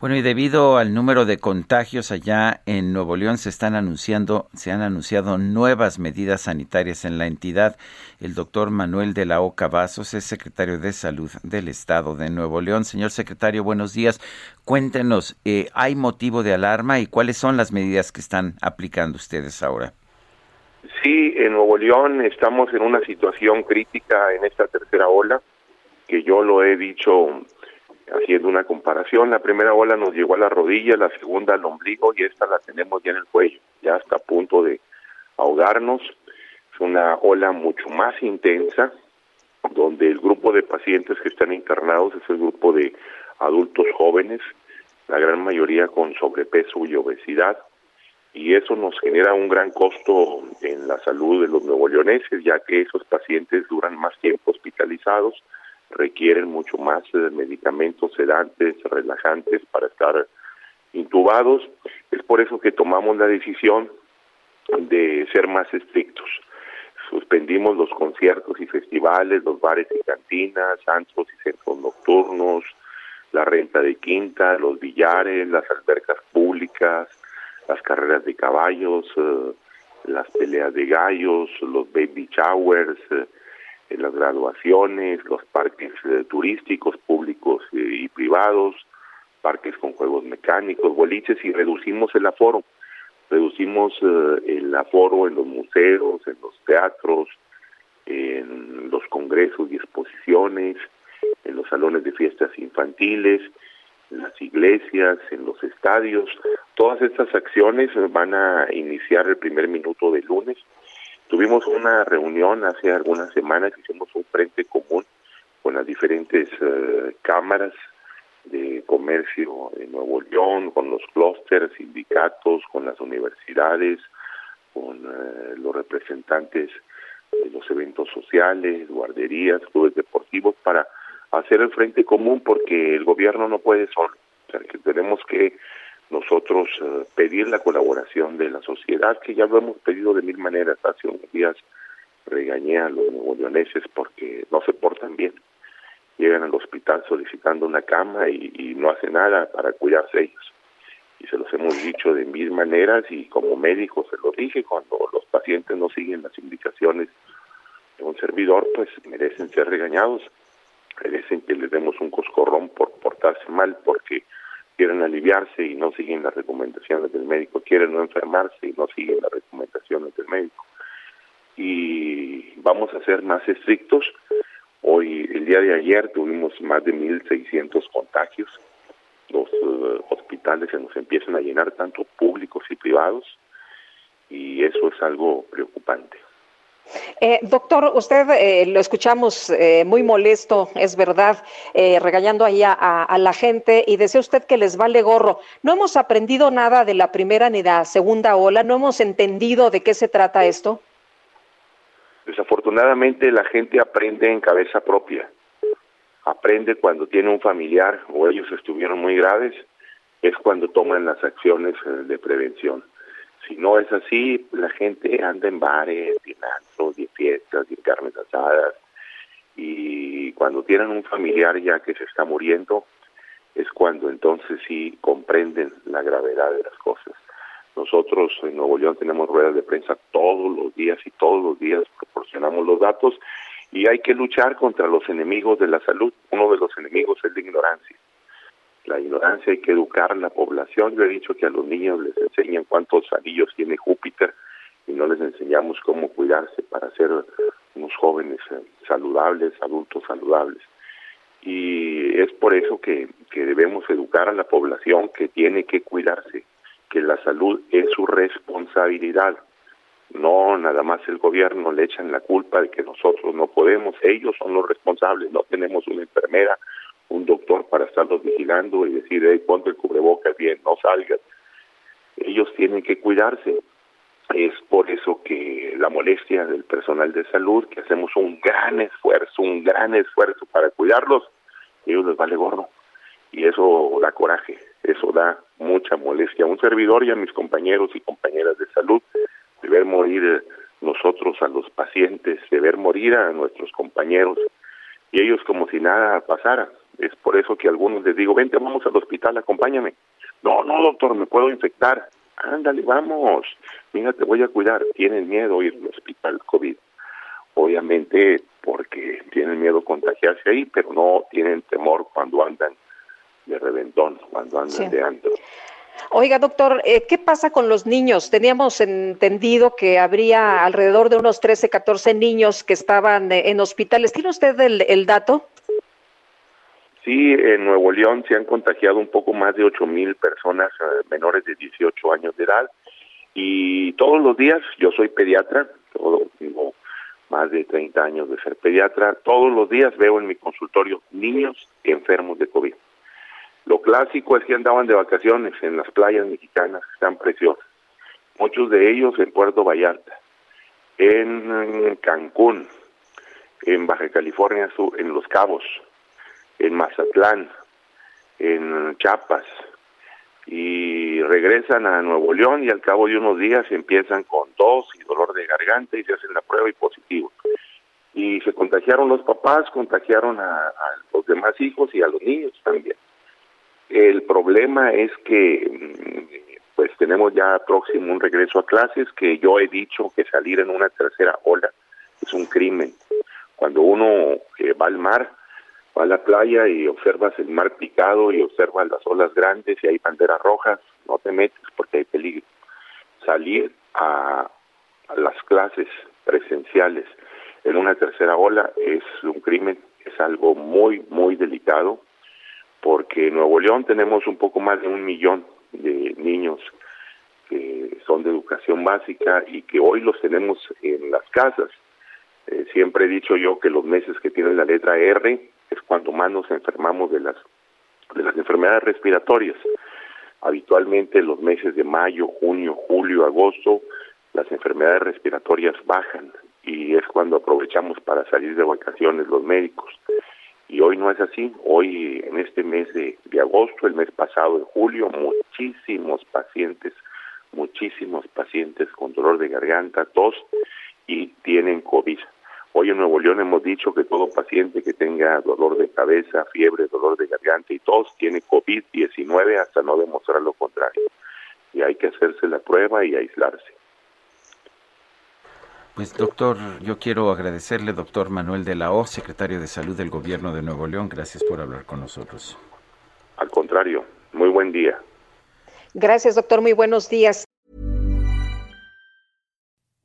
Bueno, y debido al número de contagios allá en Nuevo León se están anunciando, se han anunciado nuevas medidas sanitarias en la entidad. El doctor Manuel de la Oca Vasos es secretario de Salud del Estado de Nuevo León. Señor secretario, buenos días. Cuéntenos, eh, ¿hay motivo de alarma y cuáles son las medidas que están aplicando ustedes ahora? Sí, en Nuevo León estamos en una situación crítica en esta tercera ola, que yo lo he dicho haciendo una comparación, la primera ola nos llegó a la rodilla, la segunda al ombligo y esta la tenemos ya en el cuello, ya está a punto de ahogarnos. Es una ola mucho más intensa, donde el grupo de pacientes que están internados es el grupo de adultos jóvenes, la gran mayoría con sobrepeso y obesidad, y eso nos genera un gran costo en la salud de los nuevo leoneses, ya que esos pacientes duran más tiempo hospitalizados, requieren mucho más eh, medicamentos sedantes, relajantes para estar intubados. Es por eso que tomamos la decisión de ser más estrictos. Suspendimos los conciertos y festivales, los bares y cantinas, antros y centros nocturnos, la renta de quinta, los billares, las albercas públicas, las carreras de caballos, eh, las peleas de gallos, los baby showers, eh, las graduaciones, los parques eh, turísticos públicos eh, y privados, parques con juegos mecánicos, boliches y reducimos el aforo. Reducimos eh, el aforo en los museos, en los teatros, en los congresos y exposiciones, en los salones de fiestas infantiles, en las iglesias, en los estadios. Todas estas acciones van a iniciar el primer minuto de lunes Tuvimos una reunión hace algunas semanas, hicimos un frente común con las diferentes eh, cámaras de comercio de Nuevo León, con los clústeres, sindicatos, con las universidades, con eh, los representantes de los eventos sociales, guarderías, clubes deportivos, para hacer el frente común porque el gobierno no puede solo. O sea, que tenemos que nosotros eh, pedir la colaboración de la sociedad, que ya lo hemos pedido de mil maneras. Hace unos días regañé a los neoleoneses porque no se portan bien. Llegan al hospital solicitando una cama y, y no hacen nada para cuidarse ellos. Y se los hemos dicho de mil maneras y como médico se lo dije, cuando los pacientes no siguen las indicaciones de un servidor, pues merecen ser regañados, merecen que les demos un coscorrón por portarse mal, porque quieren aliviarse y no siguen las recomendaciones del médico, quieren no enfermarse y no siguen las recomendaciones del médico. Y vamos a ser más estrictos. Hoy, el día de ayer, tuvimos más de 1.600 contagios. Los eh, hospitales se nos empiezan a llenar, tanto públicos y privados, y eso es algo preocupante. Eh, doctor, usted eh, lo escuchamos eh, muy molesto, es verdad, regañando ahí a, la gente y decía usted que les vale gorro. No hemos aprendido nada de la primera ni de la segunda ola, no hemos entendido de qué se trata esto. Desafortunadamente la gente aprende en cabeza propia, aprende cuando tiene un familiar o ellos estuvieron muy graves, es cuando toman las acciones de prevención. Si no es así, la gente anda en bares, en antros, fiestas, en carnes asadas. Y cuando tienen un familiar ya que se está muriendo, es cuando entonces sí comprenden la gravedad de las cosas. Nosotros en Nuevo León tenemos ruedas de prensa todos los días y todos los días proporcionamos los datos y hay que luchar contra los enemigos de la salud. Uno de los enemigos es la ignorancia la ignorancia, hay que educar a la población. Yo he dicho que a los niños les enseñan cuántos anillos tiene Júpiter y no les enseñamos cómo cuidarse para ser unos jóvenes eh, saludables, adultos saludables. Y es por eso que, que debemos educar a la población que tiene que cuidarse, que la salud es su responsabilidad. No nada más el gobierno le echan la culpa de que nosotros no podemos, ellos son los responsables, no tenemos una enfermera, un doctor para estarlos y decir, hey, ponte el cubrebocas bien, no salgas. Ellos tienen que cuidarse. Es por eso que la molestia del personal de salud, que hacemos un gran esfuerzo, un gran esfuerzo para cuidarlos, ellos les vale gorro. Y eso da coraje, eso da mucha molestia a un servidor y a mis compañeros y compañeras de salud de ver morir nosotros a los pacientes, de ver morir a nuestros compañeros y ellos como si nada pasara. Es por eso que a algunos les digo, vente, vamos al hospital, acompáñame. No, no, doctor, me puedo infectar. Ándale, vamos. Mira, te voy a cuidar. Tienen miedo ir al hospital COVID. Obviamente porque tienen miedo contagiarse ahí, pero no tienen temor cuando andan de reventón, cuando andan de antro. Oiga, doctor, eh, ¿qué pasa con los niños? Teníamos entendido que habría alrededor de unos 13, 14 niños que estaban eh, en hospitales. ¿Tiene usted el, dato? Sí, en Nuevo León se han contagiado un poco más de 8 mil personas eh, menores de 18 años de edad y todos los días, yo soy pediatra, tengo más de 30 años de ser pediatra, todos los días veo en mi consultorio niños enfermos de COVID. Lo clásico es que andaban de vacaciones en las playas mexicanas, que están preciosas. Muchos de ellos en Puerto Vallarta, en Cancún, en Baja California en Los Cabos, en Mazatlán, en Chiapas, y regresan a Nuevo León y al cabo de unos días empiezan con tos y dolor de garganta y se hacen la prueba y positivo. Y se contagiaron los papás, contagiaron a los demás hijos y a los niños también. El problema es que mm, pues tenemos ya próximo un regreso a clases que yo he dicho que salir en una tercera ola es un crimen. Cuando uno eh, va al mar, a la playa y observas el mar picado y observas las olas grandes y hay banderas rojas, no te metes porque hay peligro. Salir a las clases presenciales en una tercera ola es un crimen, es algo muy, muy delicado porque en Nuevo León tenemos un poco más de un millón de niños que son de educación básica y que hoy los tenemos en las casas. Eh, siempre he dicho yo que los meses que tienen la letra R es cuando más nos enfermamos de las de las enfermedades respiratorias. Habitualmente los meses de mayo, junio, julio, agosto, las enfermedades respiratorias bajan y es cuando aprovechamos para salir de vacaciones los médicos y hoy no es así. Hoy, en este mes de, agosto, el mes pasado de julio, muchísimos pacientes, muchísimos pacientes con dolor de garganta, tos y tienen COVID. Hoy en Nuevo León hemos dicho que todo paciente que tenga dolor de cabeza, fiebre, dolor de garganta y tos tiene COVID-19 hasta no demostrar lo contrario. Y hay que hacerse la prueba y aislarse. Pues doctor, yo quiero agradecerle, doctor Manuel de la O, secretario de Salud del Gobierno de Nuevo León. Gracias por hablar con nosotros. Al contrario, muy buen día. Gracias, doctor. Muy buenos días.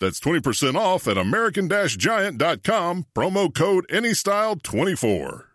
That's 20% off at American Giant.com, promo code ANYSTYLE24.